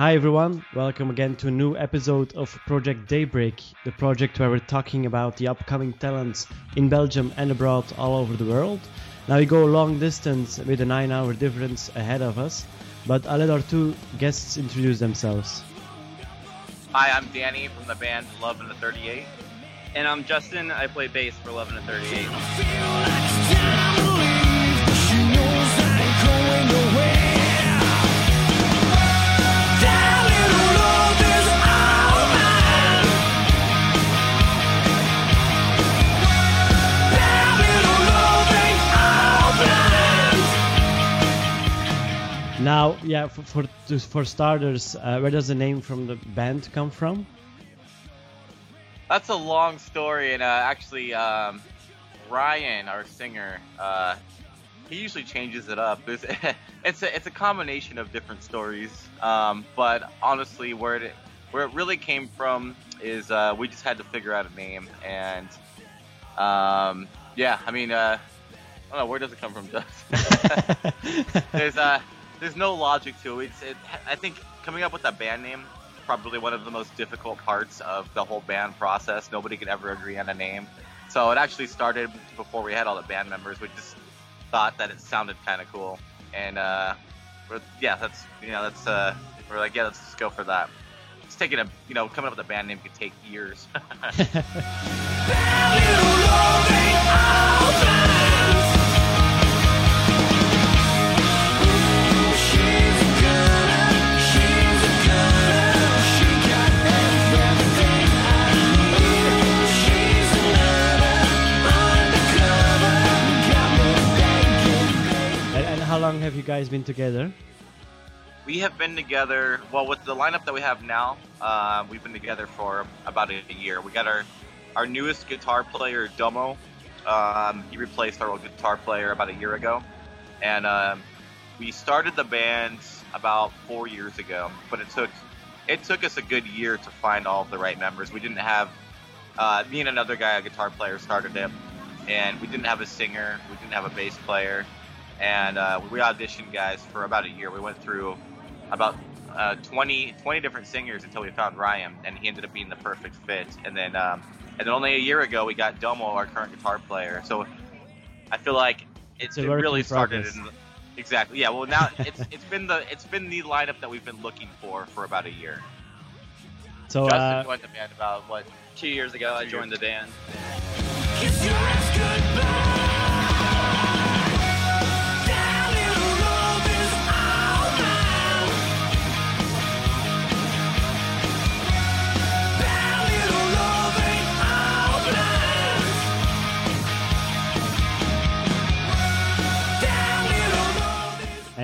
Hi everyone, welcome again to a new episode of Project Daybreak, the project where we're talking about the upcoming talents in Belgium and abroad all over the world. Now we go a long distance with a 9 hour difference ahead of us, but I'll let our two guests introduce themselves. Hi, I'm Danny from the band Love and a 38. And I'm Justin, I play bass for Love and a 38. Now, yeah, for for, for starters, uh, where does the name from the band come from? That's a long story, and uh, actually, um, Ryan, our singer, uh, he usually changes it up. It's, it's a it's a combination of different stories, um, but honestly, where it where it really came from is uh, we just had to figure out a name, and um, yeah, I mean, uh, I don't know where does it come from, Doug? There's uh there's no logic to it. it. I think coming up with a band name is probably one of the most difficult parts of the whole band process. Nobody could ever agree on a name. So it actually started before we had all the band members. We just thought that it sounded kind of cool, and uh, yeah, that's you know that's uh, we're like yeah, let's just go for that. It's taking a you know coming up with a band name could take years. long have you guys been together? We have been together. Well, with the lineup that we have now, uh, we've been together for about a year. We got our our newest guitar player, Domo. Um, he replaced our old guitar player about a year ago, and um, we started the band about four years ago. But it took it took us a good year to find all the right members. We didn't have uh, me and another guy, a guitar player, started it, and we didn't have a singer. We didn't have a bass player and uh, we auditioned guys for about a year. We went through about uh, 20, 20 different singers until we found Ryan, and he ended up being the perfect fit. And then, um, and then only a year ago, we got Domo, our current guitar player. So I feel like it, it really started. In, exactly. Yeah. Well, now it's it's been the it's been the lineup that we've been looking for for about a year. So Justin uh, joined the band about what two years ago. Two I joined years. the band.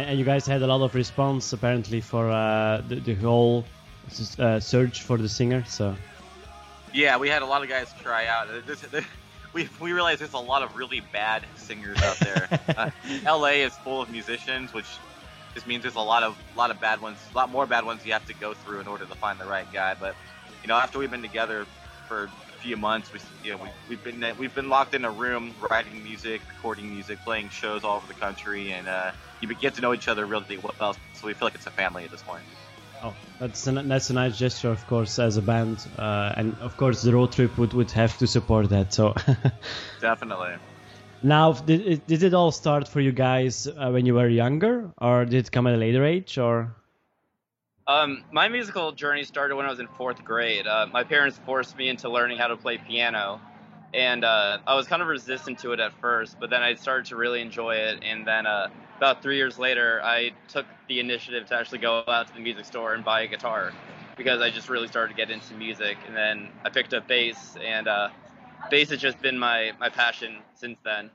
And you guys had a lot of response apparently for uh, the, the, whole uh, search for the singer. So yeah, we had a lot of guys try out. This, this, we we realized there's a lot of really bad singers out there. uh, L.A. is full of musicians, which just means there's a lot of lot of bad ones, a lot more bad ones you have to go through in order to find the right guy. But you know, after we've been together for few months, we you know we, we've been we've been locked in a room writing music, recording music, playing shows all over the country, and uh, you get to know each other really well. So we feel like it's a family at this point. Oh, that's a, that's a nice gesture, of course, as a band, uh, and of course the road trip would, would have to support that. So definitely. Now, did it, did it all start for you guys uh, when you were younger, or did it come at a later age, or? Um, my musical journey started when I was in fourth grade. Uh, my parents forced me into learning how to play piano, and uh, I was kind of resistant to it at first, but then I started to really enjoy it, and then uh, about three years later, I took the initiative to actually go out to the music store and buy a guitar because I just really started to get into music. And then I picked up bass, and uh, bass has just been my, my passion since then.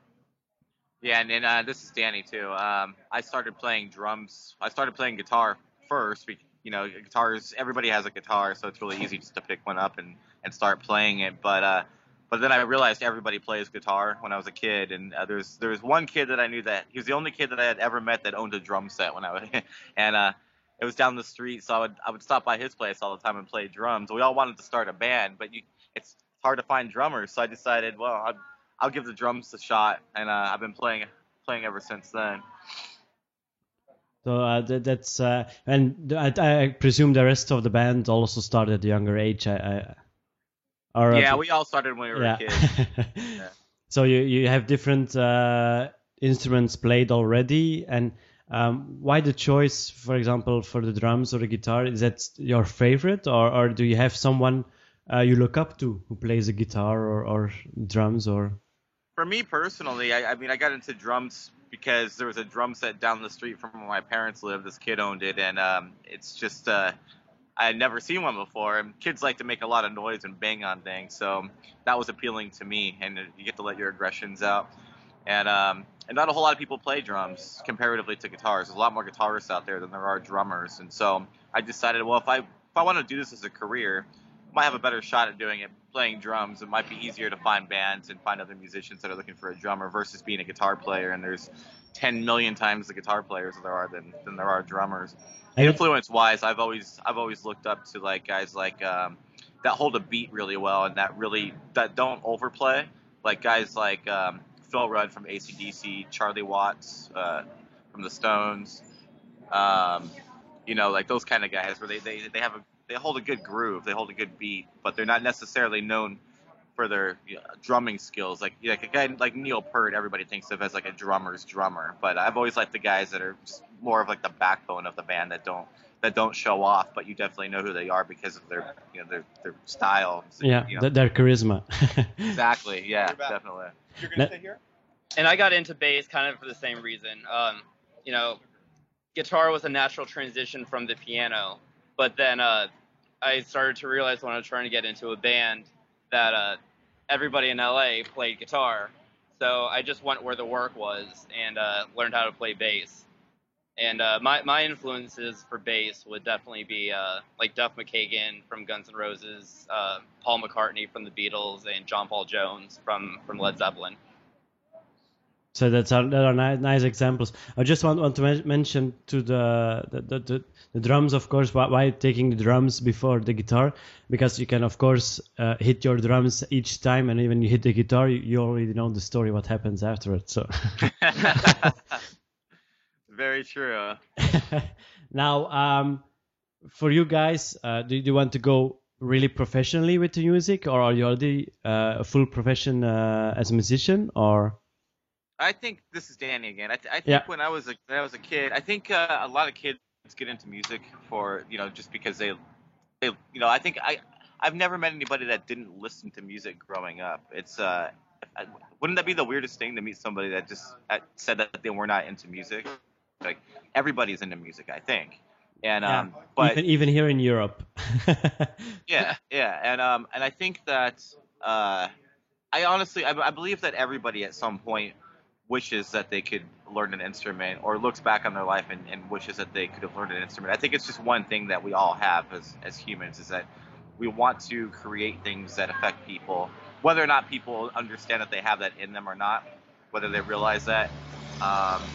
Yeah, and, and uh, this is Danny too. Um, I started playing drums. I started playing guitar first. You know, guitars. Everybody has a guitar, so it's really easy just to pick one up and, and start playing it. But uh, but then I realized everybody plays guitar when I was a kid, and uh, there's there's one kid that I knew that he was the only kid that I had ever met that owned a drum set when I was, and uh, it was down the street, so I would I would stop by his place all the time and play drums. We all wanted to start a band, but you, it's hard to find drummers, so I decided, well, I'll, I'll give the drums a shot, and uh, I've been playing playing ever since then. So uh, that, that's uh, and I, I, presume the rest of the band also started at a younger age. I, I yeah, we all started when we were yeah. kids. yeah. So you you have different uh, instruments played already, and um, why the choice, for example, for the drums or the guitar? Is that your favorite, or, or do you have someone uh, you look up to who plays a guitar or, or drums or? For me personally, I, I, mean, I got into drums because there was a drum set down the street from where my parents lived. This kid owned it, and um, it's just uh, I had never seen one before. And kids like to make a lot of noise and bang on things, so that was appealing to me. And you get to let your aggressions out. And um, and not a whole lot of people play drums comparatively to guitars. There's a lot more guitarists out there than there are drummers. And so I decided, well, if I if I want to do this as a career, might have a better shot at doing it playing drums. It might be easier to find bands and find other musicians that are looking for a drummer versus being a guitar player. And there's 10 million times the guitar players there are than, than there are drummers. Influence wise, I've always I've always looked up to like guys like um, that hold a beat really well and that really that don't overplay. Like guys like um, Phil Rudd from ACDC, Charlie Watts uh, from the Stones, um, you know, like those kind of guys where they, they, they have a they hold a good groove, they hold a good beat, but they're not necessarily known for their you know, drumming skills. Like like a guy like Neil Peart, everybody thinks of as like a drummer's drummer, but I've always liked the guys that are just more of like the backbone of the band that don't that don't show off, but you definitely know who they are because of their you know their their style. Yeah, you know. their charisma. exactly. Yeah, definitely. You're gonna stay here. And I got into bass kind of for the same reason. Um, you know, guitar was a natural transition from the piano, but then uh, I started to realize when I was trying to get into a band that uh, everybody in LA played guitar. So I just went where the work was and uh, learned how to play bass. And uh, my my influences for bass would definitely be uh, like Duff McKagan from Guns N' Roses, uh, Paul McCartney from the Beatles, and John Paul Jones from from Led Zeppelin. So that's are, that are nice, nice examples. I just want, want to mention to the the, the, the, drums, of course, why, why, taking the drums before the guitar? Because you can, of course, uh, hit your drums each time, and even you hit the guitar, you, you already know the story, what happens afterwards. So. Very true. now, um, for you guys, uh, do, do, you want to go really professionally with the music, or are you already uh, a full profession uh, as a musician, or? I think this is Danny again. I, th- I think yeah. when I was a when I was a kid, I think uh, a lot of kids get into music for you know just because they they you know I think I I've never met anybody that didn't listen to music growing up. It's uh wouldn't that be the weirdest thing to meet somebody that just uh, said that they were not into music? Like everybody's into music, I think. And yeah. um, but even, even here in Europe. yeah, yeah, and um, and I think that uh, I honestly I, I believe that everybody at some point wishes that they could learn an instrument or looks back on their life and, and wishes that they could have learned an instrument. I think it's just one thing that we all have as, as humans is that we want to create things that affect people, whether or not people understand that they have that in them or not, whether they realize that. Um,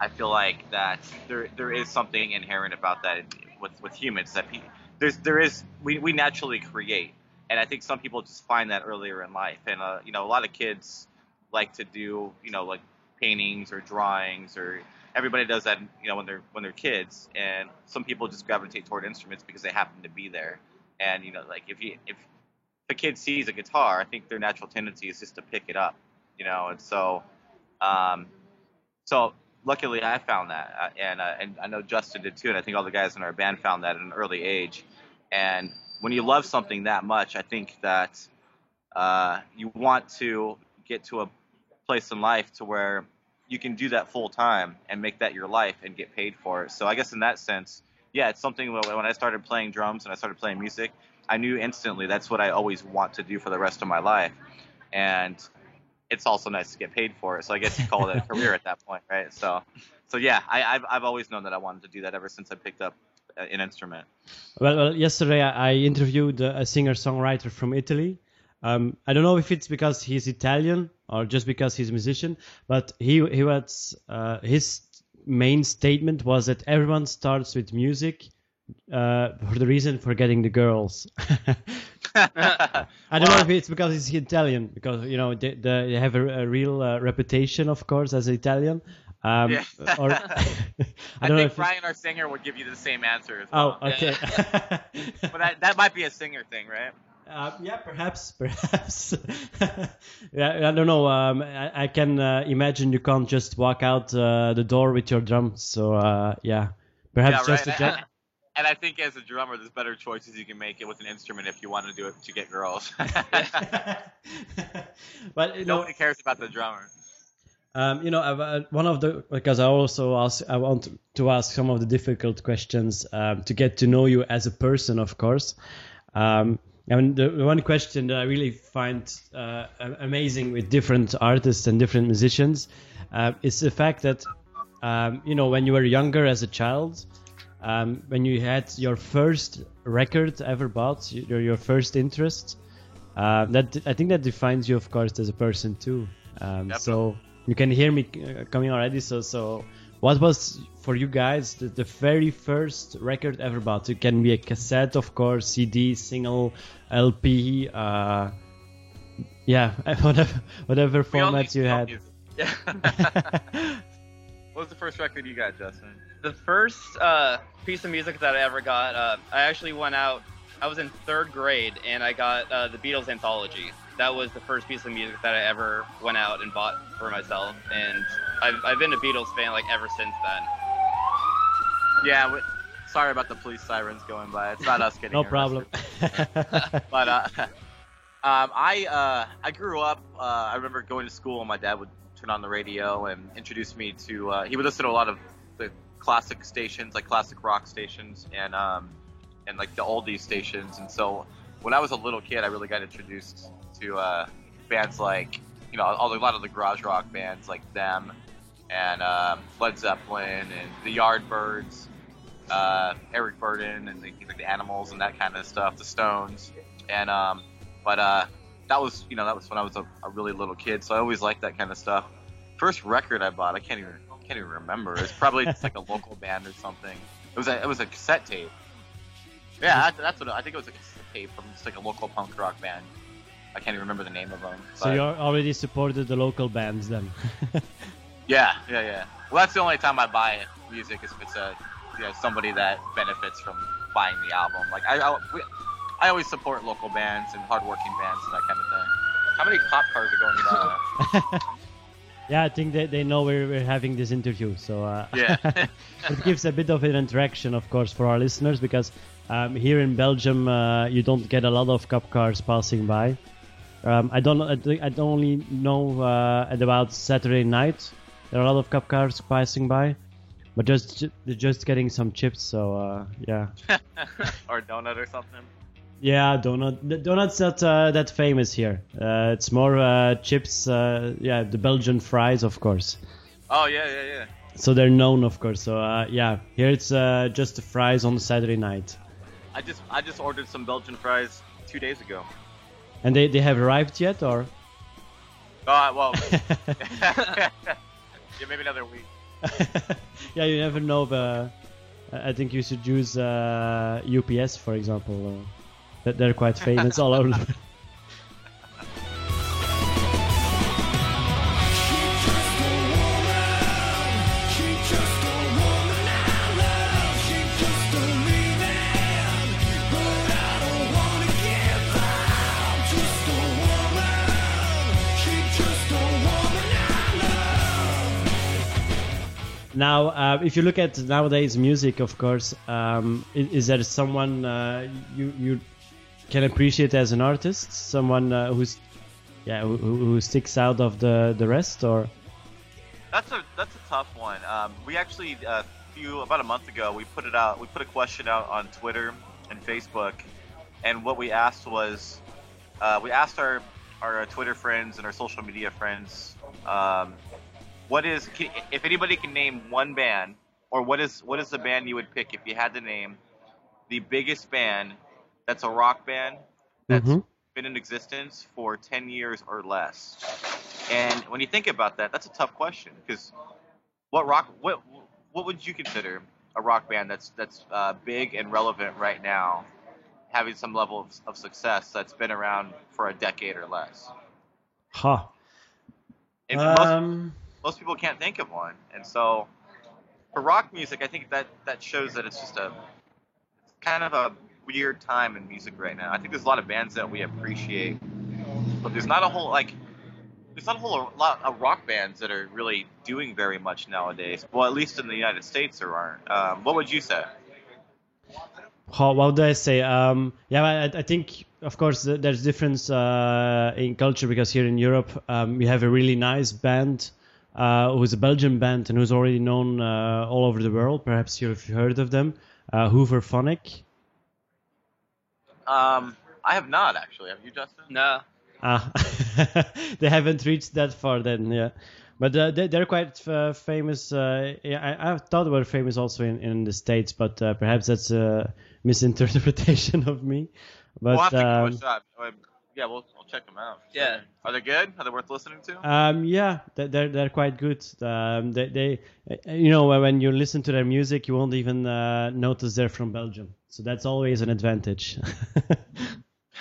I feel like that there there is something inherent about that with with humans that there's there is we, we naturally create, and I think some people just find that earlier in life, and uh, you know a lot of kids like to do you know like paintings or drawings or everybody does that you know when they're when they're kids, and some people just gravitate toward instruments because they happen to be there, and you know like if you if a kid sees a guitar, I think their natural tendency is just to pick it up, you know, and so um, so luckily I found that, uh, and uh, and I know Justin did too, and I think all the guys in our band found that at an early age. And when you love something that much, I think that uh, you want to get to a place in life to where you can do that full time and make that your life and get paid for it. So I guess in that sense, yeah, it's something when I started playing drums and I started playing music, I knew instantly that's what I always want to do for the rest of my life. And it's also nice to get paid for it. So I guess you call it a career at that point, right? So, so yeah, I, have I've always known that I wanted to do that ever since I picked up uh, an instrument. Well, well yesterday I interviewed a singer songwriter from Italy. Um, I don't know if it's because he's Italian or just because he's a musician, but he he was uh, his main statement was that everyone starts with music uh, for the reason for getting the girls. I don't know if it's because he's Italian, because you know they, they have a, a real uh, reputation, of course, as Italian, Um, Yeah. or I I, think if Brian, our singer, would give you the same answer. As Oh, well. okay. But that, that might be a singer thing, right? Uh, yeah, perhaps, perhaps. yeah, I don't know. Um, I, I can uh, imagine you can't just walk out uh, the door with your drum. So uh, yeah, perhaps yeah, just right. a And, and I think as a drummer, there's better choices you can make it with an instrument if you want to do it to get girls. but you know, Nobody cares about the drummer. um, you know, I've, uh, one of the because I also ask, I want to ask some of the difficult questions um, to get to know you as a person, of course. Um, and the the one question that I really find uh, amazing with different artists and different musicians uh, is the fact that um, you know when you were younger as a child, um, when you had your first record ever bought, your your first interest, uh, that I think that defines you, of course, as a person too. Um, so you can hear me uh, coming already. So so what was for you guys the, the very first record ever bought? It can be a cassette, of course, CD, single, LP. Uh, yeah, whatever whatever format you had. Yeah. What was the first record you got, Justin? the first uh, piece of music that I ever got, uh, I actually went out. I was in third grade and I got uh, the Beatles anthology. That was the first piece of music that I ever went out and bought for myself, and I've, I've been a Beatles fan like ever since then. Yeah, we, sorry about the police sirens going by. It's not us getting no problem. But uh, um, I uh, I grew up. Uh, I remember going to school, and my dad would turn on the radio and introduce me to. Uh, he would listen to a lot of the classic stations, like classic rock stations, and um, and like the oldies stations. And so when I was a little kid, I really got introduced to uh, bands like you know all, a lot of the garage rock bands like them, and um, Led Zeppelin and the Yardbirds, uh, Eric Burdon and the, like the Animals and that kind of stuff, the Stones, and um, but uh, that was you know that was when I was a, a really little kid, so I always liked that kind of stuff. First record I bought, I can't even can't even remember. It's probably just like a local band or something. It was a it was a cassette tape. Yeah, that's what I think it was a cassette tape from just like a local punk rock band. I can't even remember the name of them. so you already supported the local bands then. Yeah, yeah, yeah. Well, that's the only time I buy music is if it's a you know somebody that benefits from buying the album. Like I, I, we, I always support local bands and hardworking bands and that kind of thing. How many cop cars are going by? yeah, I think they, they know we're, we're having this interview, so uh, Yeah. it gives a bit of an interaction, of course, for our listeners because um, here in Belgium uh, you don't get a lot of cop cars passing by. Um, I don't I, don't only know uh, at about Saturday night there are a lot of cup cars passing by, but just just getting some chips. So uh, yeah, or donut or something? yeah, donut the donuts not uh, that famous here. Uh, it's more uh, chips. Uh, yeah, the Belgian fries, of course. Oh yeah, yeah, yeah. So they're known, of course. So uh, yeah, here it's uh, just the fries on Saturday night, I just I just ordered some Belgian fries two days ago. And they, they have arrived yet, or? Oh well, yeah, maybe another week. yeah, you never know. But I think you should use uh, UPS, for example. Uh, that they're quite famous all over. Now, uh, if you look at nowadays music, of course, um, is, is there someone uh, you you can appreciate as an artist? Someone uh, who's yeah who, who sticks out of the the rest, or That's a that's a tough one. Um, we actually a few about a month ago we put it out. We put a question out on Twitter and Facebook, and what we asked was uh, we asked our our Twitter friends and our social media friends, um, what is can, if anybody can name one band or what is what is the band you would pick if you had to name the biggest band that's a rock band that's Mhm. been in existence for 10 years or less. And when you think about that, that's a tough question because what rock what what would you consider a rock band that's that's uh, big and relevant right now, having some level of, of success that's been around for a decade or less? ha? And most, Um, most people can't think of one. And so for rock music, I think that that shows that it's just a it's kind of a weird time in music right now. I think there's a lot of bands that we appreciate, but there's not a whole like there's not a whole lot of rock bands that are really doing very much nowadays. Well, at least in the United States, there aren't. Um, what would you say? How, what do I say? Um, yeah, I, I, think of course there's difference uh, in culture because here in Europe um, we have a really nice band uh, who's a Belgian band and who's already known uh, all over the world. Perhaps you've heard of them, uh, Hooverphonic. Um, I have not actually. Have you, Justin? No. Ah, they haven't reached that far then, yeah. But uh, they, are quite uh, famous. Uh, yeah, I, I, thought they were famous also in, in the states, but uh, perhaps that's a misinterpretation of me. But we'll have to um, yeah, we'll, we'll check them out. Yeah. Are they good? Are they worth listening to? Um, yeah, they're they're quite good. Um, they, they, you know, when you listen to their music, you won't even uh, notice they're from Belgium. So that's always an advantage.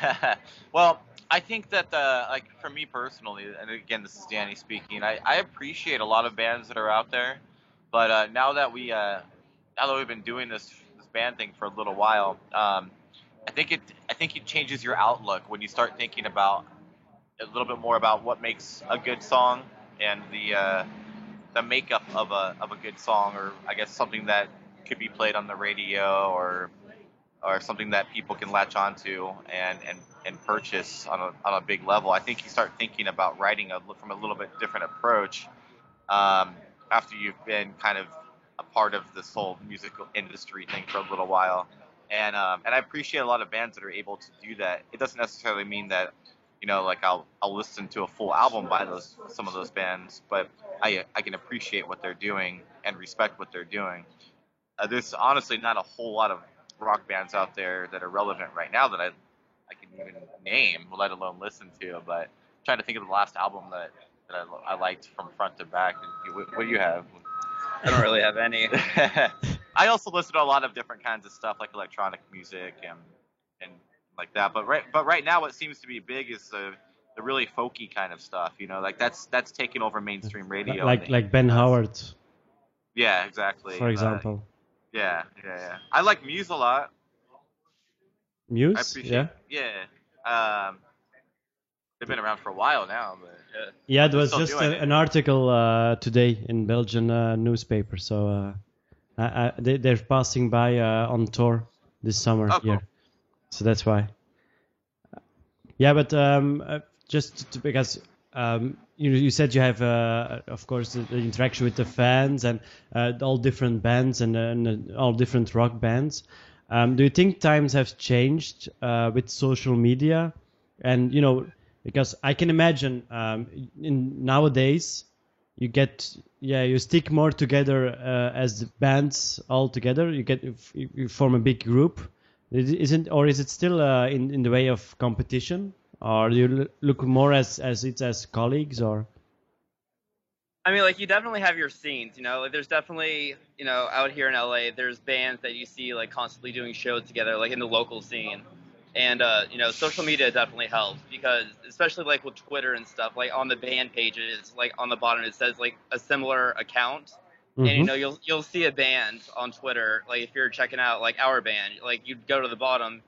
well, I think that the like for me personally, and again, this is Danny speaking. I, I appreciate a lot of bands that are out there, but uh, now that we uh, now that we've been doing this this band thing for a little while, um, I think it I think it changes your outlook when you start thinking about a little bit more about what makes a good song and the uh, the makeup of a of a good song, or I guess something that could be played on the radio or or something that people can latch onto and and, and purchase on a, on a big level. I think you start thinking about writing a, from a little bit different approach um, after you've been kind of a part of this whole musical industry thing for a little while and um, and I appreciate a lot of bands that are able to do that. It doesn't necessarily mean that you know like I'll I'll listen to a full album by those some of those bands, but I I can appreciate what they're doing and respect what they're doing. Uh, there's honestly not a whole lot of rock bands out there that are relevant right now that I I can even name, let alone listen to. But I'm trying to think of the last album that that I, I liked from front to back. What, what do you have? I don't really have any. I also listen to a lot of different kinds of stuff like electronic music and and like that. But right but right now what seems to be big is the the really folky kind of stuff. You know, like that's that's taking over mainstream radio. Like like Ben Howard. Yeah, exactly. For example. Uh, yeah, yeah, yeah. I like Muse a lot. Muse? Yeah. Yeah. Um, they've been around for a while now, but yeah. Yeah, there was just a, an article uh, today in Belgian uh, newspaper, so uh, I, they, are passing by uh, on tour this summer oh, here, so that's why. Yeah, but um, uh, just to, because um, you you said you have, uh, of course, the, the, interaction with the fans and uh, all different bands and, and all different rock bands. Um, do you think times have changed uh, with social media? And you know, because I can imagine um, in nowadays you get yeah you stick more together uh, as bands all together. You get you form a big group. Isn't or is it still uh, in in the way of competition? Or do you look more as as it's as colleagues or? I mean, like you definitely have your scenes, you know. Like there's definitely, you know, out here in LA, there's bands that you see like constantly doing shows together, like in the local scene and uh, you know social media definitely helps because especially like with twitter and stuff like on the band pages like on the bottom it says like a similar account mm-hmm. and you mm-hmm. know you'll you'll see a band on twitter like if you're checking out like our band like you'd go to the bottom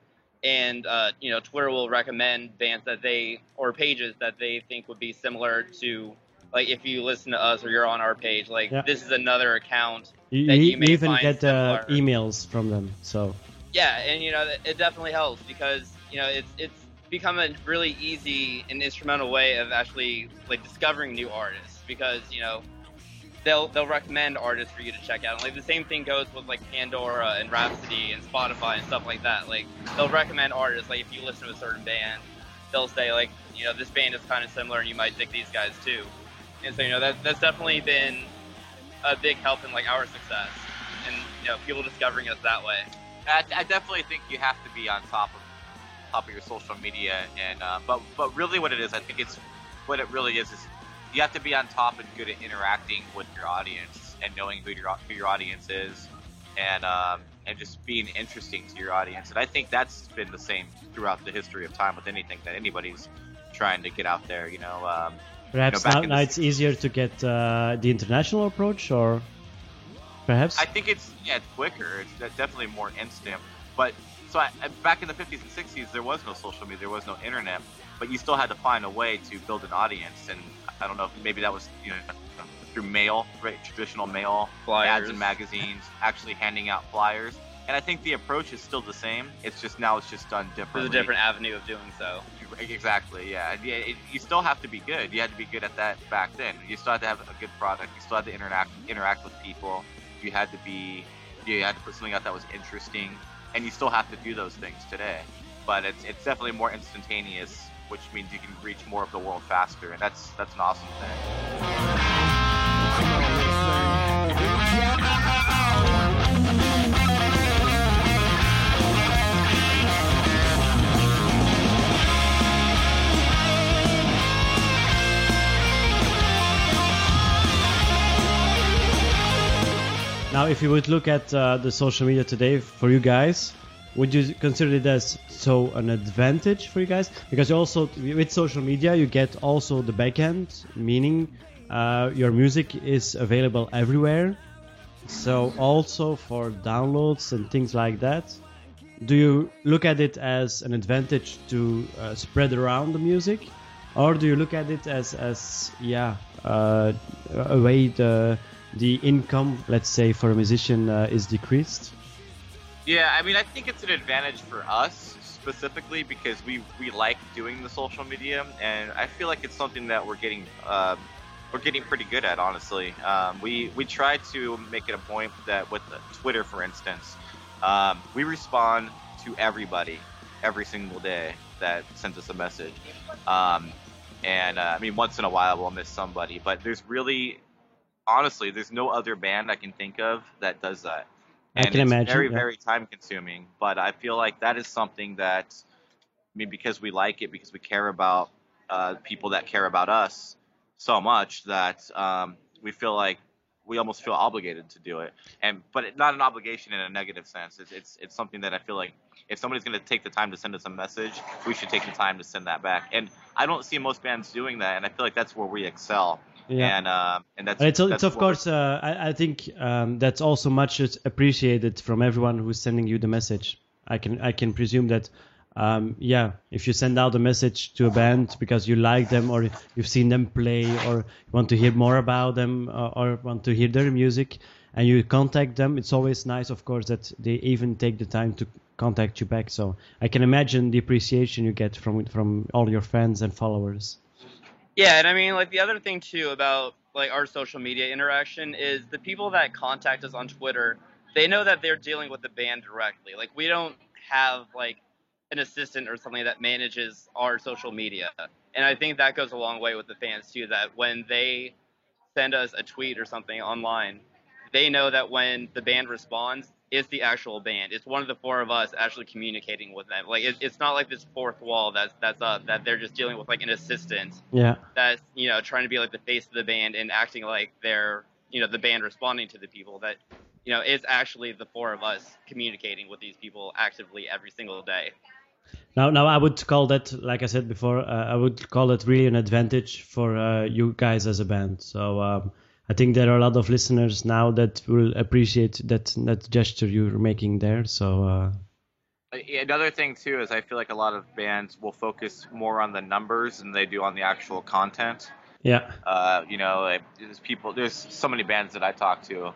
and uh, you know twitter will recommend bands that they or pages that they think would be similar to like if you listen to us or you're on our page like yeah. this is another account you, that you, you even get uh, emails from them so yeah, and you know it definitely helps because you know it's it's become a really easy and instrumental way of actually like discovering new artists because you know they'll they'll recommend artists for you to check out. And, like the same thing goes with like Pandora and Rhapsody and Spotify and stuff like that. Like they'll recommend artists. Like if you listen to a certain band, they'll say like you know this band is kind of similar and you might dig these guys too. And so you know that that's definitely been a big help in like our success and you know people discovering us that way. I, I, definitely think you have to be on top of top of your social media, and uh, but but really, what it is, I think it's what it really is is you have to be on top and good at interacting with your audience and knowing who your who your audience is, and um, and just being interesting to your audience. And I think that's been the same throughout the history of time with anything that anybody's trying to get out there. You know, um, Perhaps you know, now, now it's easier to get uh, the international approach, or perhaps. I think it's yeah, it's quicker. It's definitely more instant. But so I, I- back in the 50s and 60s, there was no social media, there was no internet, but you still had to find a way to build an audience. And I don't know maybe that was you know through mail, right? Traditional mail, Flyers. ads in magazines, actually handing out flyers. And I think the approach is still the same. It's just now it's just done differently. There's a different avenue of doing so. Exactly. Yeah. Yeah it, you still have to be good. You had to be good at that back then. You still had to have a good product. You still had to interact interact with people. You had to be. You had to put something out that was interesting, and you still have to do those things today. But it's it's definitely more instantaneous, which means you can reach more of the world faster, and that's that's an awesome thing. Now, if you would look at uh, the social media today for you guys, would you consider it as so an advantage for you guys? Because you also with social media, you get also the backend, meaning uh, your music is available everywhere. So also for downloads and things like that. Do you look at it as an advantage to uh, spread around the music, or do you look at it as as yeah uh, a way the the income, let's say, for a musician uh, is decreased? Yeah, I mean, I think it's an advantage for us specifically because we we like doing the social media, and I feel like it's something that we're getting um, we're getting pretty good at. Honestly, um, we we try to make it a point that with uh, Twitter, for instance, um, we respond to everybody every single day that sends us a message. Um, and uh, I mean, once in a while we'll miss somebody, but there's really, honestly, there's no other band I can think of that does that. I can it's imagine, very, yeah. very time consuming. But I feel like that is something that, I mean, because we like it, because we care about uh, people that care about us so much that um, we feel like we almost feel obligated to do it. And but it, not an obligation in a negative sense. It's it's, it's something that I feel like if somebody's going to take the time to send us a message, we should take the time to send that back. And I don't see most bands doing that, and I feel like that's where we excel. Yeah. And uh, and that's it's, that's it's of course, uh, I, I think um, that's also much appreciated from everyone who's sending you the message. I can I can presume that, um, yeah, if you send out a message to a band because you like them or you've seen them play or want to hear more about them uh, or want to hear their music and you contact them, it's always nice, of course, that they even take the time to contact you back. So I can imagine the appreciation you get from from all your fans and followers. Yeah, and I mean, like the other thing too about like our social media interaction is the people that contact us on Twitter, they know that they're dealing with the band directly. Like we don't have like an assistant or something that manages our social media, and I think that goes a long way with the fans too. That when they send us a tweet or something online, they know that when the band responds, it's the actual band. It's one of the four of us actually communicating with them. Like it, it's not like this fourth wall that's that's up that they're just dealing with like an assistant Yeah. that's you know trying to be like the face of the band and acting like they're you know the band responding to the people that you know it's actually the four of us communicating with these people actively every single day Now, now I would call that, like I said before, uh, I would call it really an advantage for uh, you guys as a band. So um, I think there are a lot of listeners now that will appreciate that that gesture you're making there. So uh, Another thing too is I feel like a lot of bands will focus more on the numbers than they do on the actual content. yeah, Uh, you know, like, there's people. There's so many bands that I talk to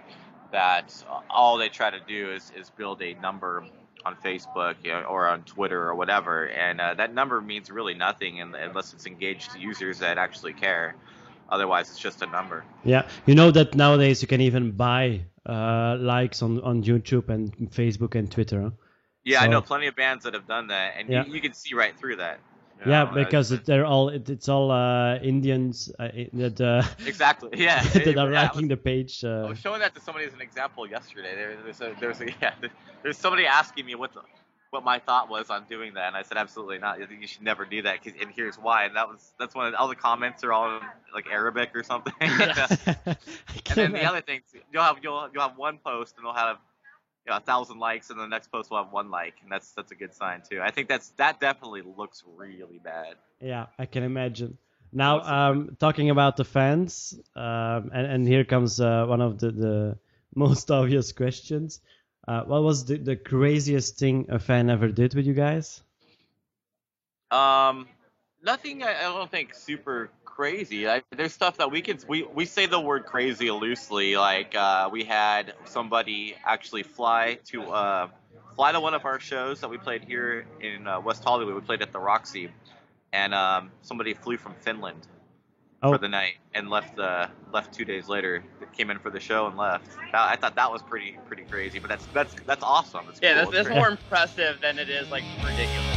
that all they try to do is, is build a number on Facebook you know, or on Twitter or whatever, and uh, that number means really nothing unless it's engaged to users that actually care. Otherwise, it's just a number. yeah. You know that nowadays you can even buy uh, likes on on YouTube and Facebook and Twitter. huh? Yeah, I know plenty of bands that have done that, and Yeah. you, you can see right through that. you Yeah, know, uh, because it, they're all it, it's all uh, Indians uh, that uh, exactly, yeah, that are Yeah, I liking the page. I Uh, was showing that to somebody as an example yesterday. There, there's a, there's a, yeah, there's somebody asking me what the, what my thought was on doing that, and I said absolutely not. I think You should never do that, cause, and here's why. And that was that's when all the comments are all in, like Arabic or something. and then the other thing, you'll have you'll you'll have one post and it'll have you know, a thousand likes, and the next post will have one like, and that's that's a good sign too. I think that's that definitely looks really bad. Yeah, I can imagine. Now, um, talking about the fans, um, and, and here comes uh, one of the, the most obvious questions. Uh, what was the, the craziest thing a fan ever did with you guys? Um, nothing. I, I don't think super crazy. I, there's stuff that we can we we say the word crazy loosely. Like uh, we had somebody actually fly to uh, fly to one of our shows that we played here in uh, West Hollywood. We played at the Roxy, and um, somebody flew from Finland Oh. for the night and left uh, left two days later. Came in for the show and left. That, I thought that was pretty pretty crazy, but that's that's that's awesome. It's Yeah, cool. that's, that's more impressive than it is like ridiculous.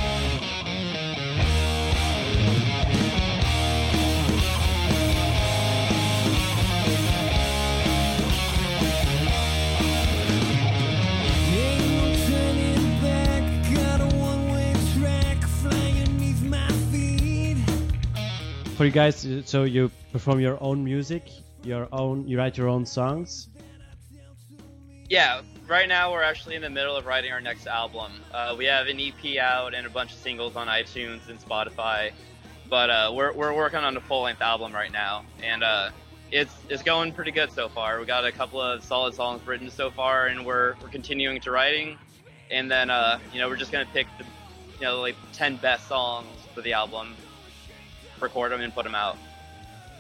For you guys, so you perform your own music, your own, you write your own songs. Yeah, right now we're actually in the middle of writing our next album. Uh, we have an EP out and a bunch of singles on iTunes and Spotify, but uh, we're, we're working on a full length album right now, and uh, it's it's going pretty good so far. We got a couple of solid songs written so far, and we're we're continuing to writing, and then uh, you know we're just gonna pick the you know like ten best songs for the album, record them and put them out.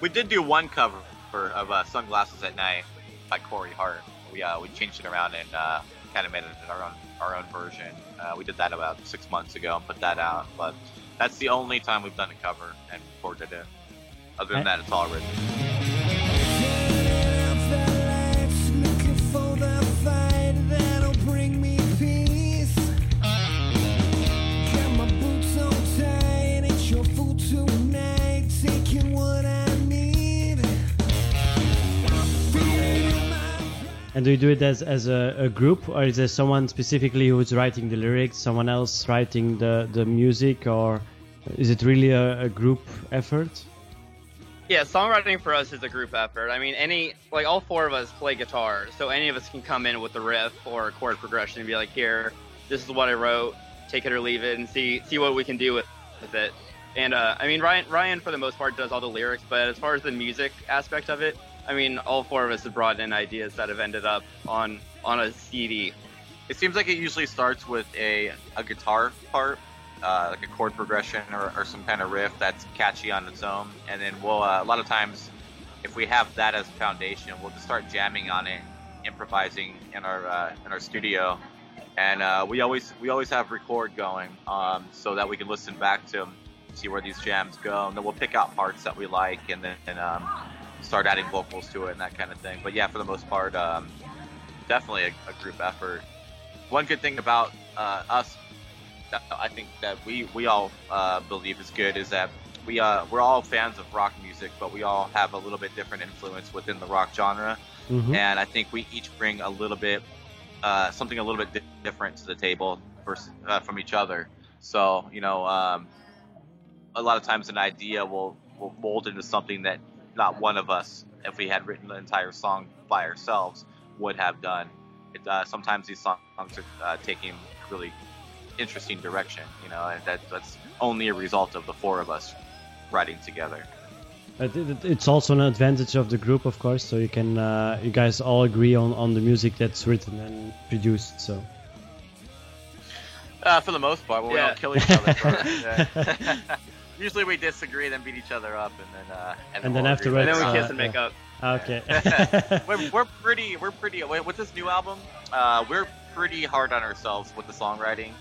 We did do one cover of uh, "Sunglasses at Night" by Corey Hart. We uh, we changed it around and uh, kind of made it our own our own version. Uh, we did that about six months ago and put that out. But that's the only time we've done a cover and recorded it. Other than that, it's all written. And do you do it as, as a, a group, or is there someone specifically who's writing the lyrics, someone else writing the, the music, or is it really a, a group effort? Yeah, songwriting for us is a group effort. I mean, any like all four of us play guitar, so any of us can come in with a riff or a chord progression and be like, "Here, this is what I wrote. Take it or leave it, and see see what we can do with, with it." And uh, I mean, Ryan Ryan for the most part does all the lyrics, but as far as the music aspect of it, I mean, all four of us have brought in ideas that have ended up on on a CD. It seems like it usually starts with a, a guitar part, uh, like a chord progression or, or some kind of riff that's catchy on its own, and then we'll uh, a lot of times, if we have that as foundation, we'll just start jamming on it, improvising in our uh, in our studio, and uh, we always we always have record going, um, so that we can listen back to see where these jams go, and then we'll pick out parts that we like, and then and, um, start adding vocals to it and that kind of thing. But yeah, for the most part, um, definitely a, a group effort one good thing about uh, us that I think that we we all uh, believe is good is that we uh, we're all fans of rock music, but we all have a little bit different influence within the rock genre, Mhm. and I think we each bring a little bit uh, something a little bit di- different to the table versus, uh, from each other. So you know, um, a lot of times an idea will will mold into something that not one of us, if we had written the entire song by ourselves, would have done. It, uh, sometimes these songs are uh, taking really interesting direction, you know, and that, that's only a result of the four of us writing together. But it- it- it's also an advantage of the group, of course. So you can, uh, you guys all agree on, on the music that's written and produced. So Uh, for the most part, well, we Yeah. don't kill each other. Usually we disagree, then beat each other up, and then uh, and, And then agree. And then we Uh, kiss and make up. okay. we're, we're pretty we're pretty with this new album uh, we're pretty hard on ourselves with the songwriting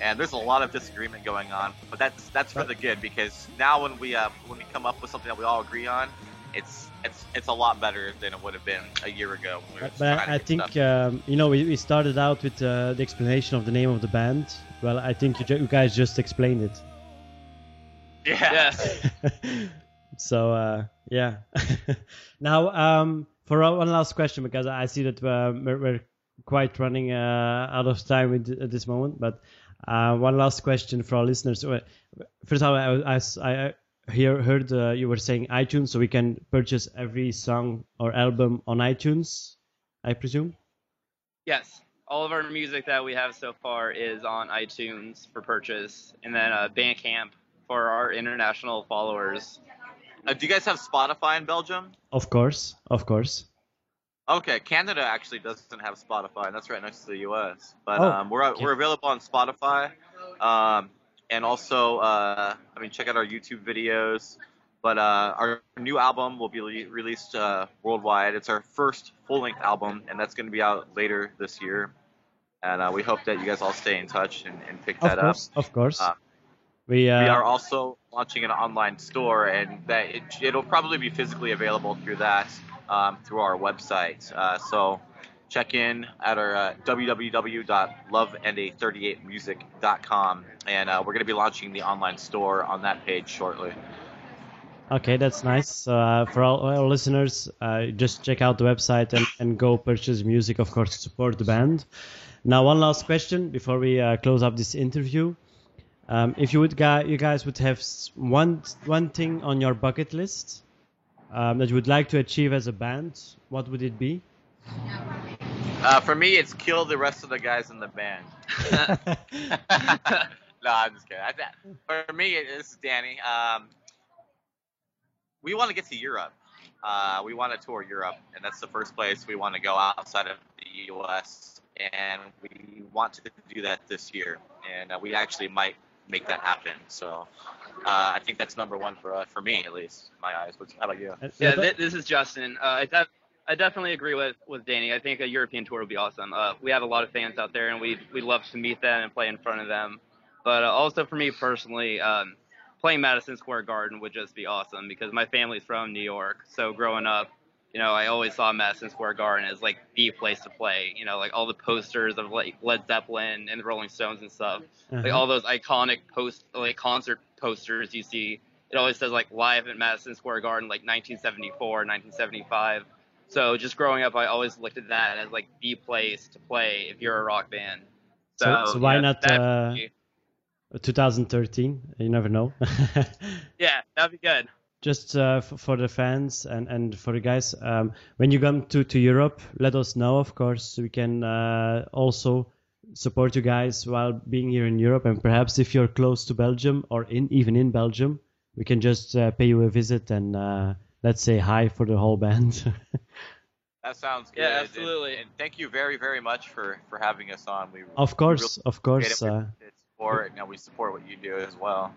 and there's a lot of disagreement going on but that's that's for the good because now when we uh, when we come up with something that we all agree on it's it's it's a lot better than it would have been a year ago when we were But I, think um, you know we, we started out with uh, the explanation of the name of the band. Well, I think you, you guys just explained it. Yeah Yes. so uh, yeah. now um, for one one last question because I see that uh, we're, we're quite running uh, out of time at this moment. But uh, one last question for our listeners. Uh, First of all, I, I, I hear, heard uh, you were saying iTunes, so we can purchase every song or album on iTunes. I presume. Yes. All of our music that we have so far is on iTunes for purchase, and then uh, Bandcamp for our international followers Uh, do you guys have Spotify in Belgium? Of course, of course. Okay, Canada actually doesn't have Spotify, and that's right next to the U.S. But Oh, um, we're okay. we're available on Spotify, um, and also uh, I mean check out our YouTube videos. But uh, our new album will be re- released uh, worldwide. It's our first full-length album, and that's going to be out later this year. And uh, we hope that you guys all stay in touch and, and pick Of that course, up. of course. Uh, we uh, we are also launching an online store, and that it, it'll probably be physically available through that um, through our website. Uh, so check in at our uh, www.loveanda38music.com, and uh, we're going to be launching the online store on that page shortly. Okay, that's nice. So, uh, for all our listeners, uh, just check out the website and, and go purchase music, of course, to support the band. Now, one last question before we uh, close up this interview. Um, if you would, guy, you guys would have one one thing on your bucket list um, that you would like to achieve as a band, what would it be? Uh, for me, it's kill the rest of the guys in the band. no, I'm just kidding. I, for me, it- this is Danny. Um, we want to get to Europe. Uh, we want to tour Europe, and that's the first place we want to go outside of the U.S. And we want to do that this year, and uh, we actually might make that happen. So uh, I think that's number one for uh, for me, at least, in my eyes. What's, how about you? Yeah, th- this is Justin. Uh, I, def- I definitely agree with, with Danny. I think a European tour would be awesome. Uh, we have a lot of fans out there, and we we love to meet them and play in front of them. But uh, also for me personally, um, playing Madison Square Garden would just be awesome because my family's from New York. So growing up, you know, I always saw Madison Square Garden as like the place to play. You know, like all the posters of like Led Zeppelin and the Rolling Stones and stuff like Uh-huh. all those iconic post like concert posters you see it always says like live at madison square garden like 1974 1975 so just growing up i always looked at that as like the place to play if you're a rock band So- so why yeah, not, uh, 2013. You never know. yeah that'd be good just uh, f- for the fans and, and for the guys, um, when you come to, to Europe, let us know, of course, we can uh, also support you guys while being here in Europe. And perhaps if you're close to Belgium or in even in Belgium, we can just uh, pay you a visit and uh, let's say hi for the whole band. That sounds good. Yeah, absolutely. And, thank you very, very much for, for having us on. We of course, of course. Uh, It's support, and we support what you do as well.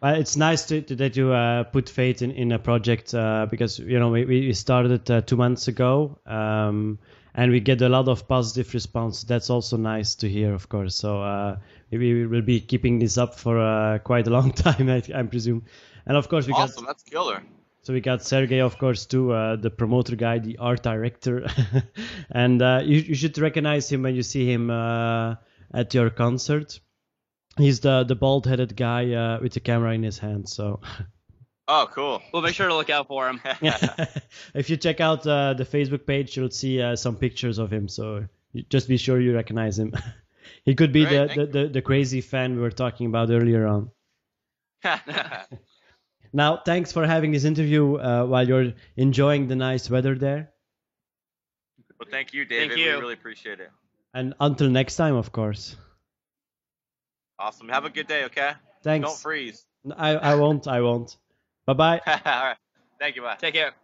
Well, it's nice to, to, that you uh, put faith in, in a project uh, because you know we, we started it uh, two months ago um, and we get a lot of positive response. That's also nice to hear, of course. So uh, we will be keeping this up for uh, quite a long time, I, I presume. And of course we awesome, got that's killer. so we got Sergey, of course, too, uh, the promoter guy, the art director, and uh, you, you should recognize him when you see him uh, at your concert. He's the the bald headed guy uh, with the camera in his hand. So. Oh, cool. we'll make sure to look out for him if you check out uh, the Facebook page, you'll see uh, some pictures of him. So just be sure you recognize him. he could be Great, the, the, the, the crazy fan we were talking about earlier on. Now, thanks for having this interview uh, while you're enjoying the nice weather there. well, thank you, David. Thank you. We really appreciate it. And until next time, of course. Awesome. Have a good day, okay? Thanks. Don't freeze. I, I won't. I won't. Bye bye. All right. Thank you. Bye. take care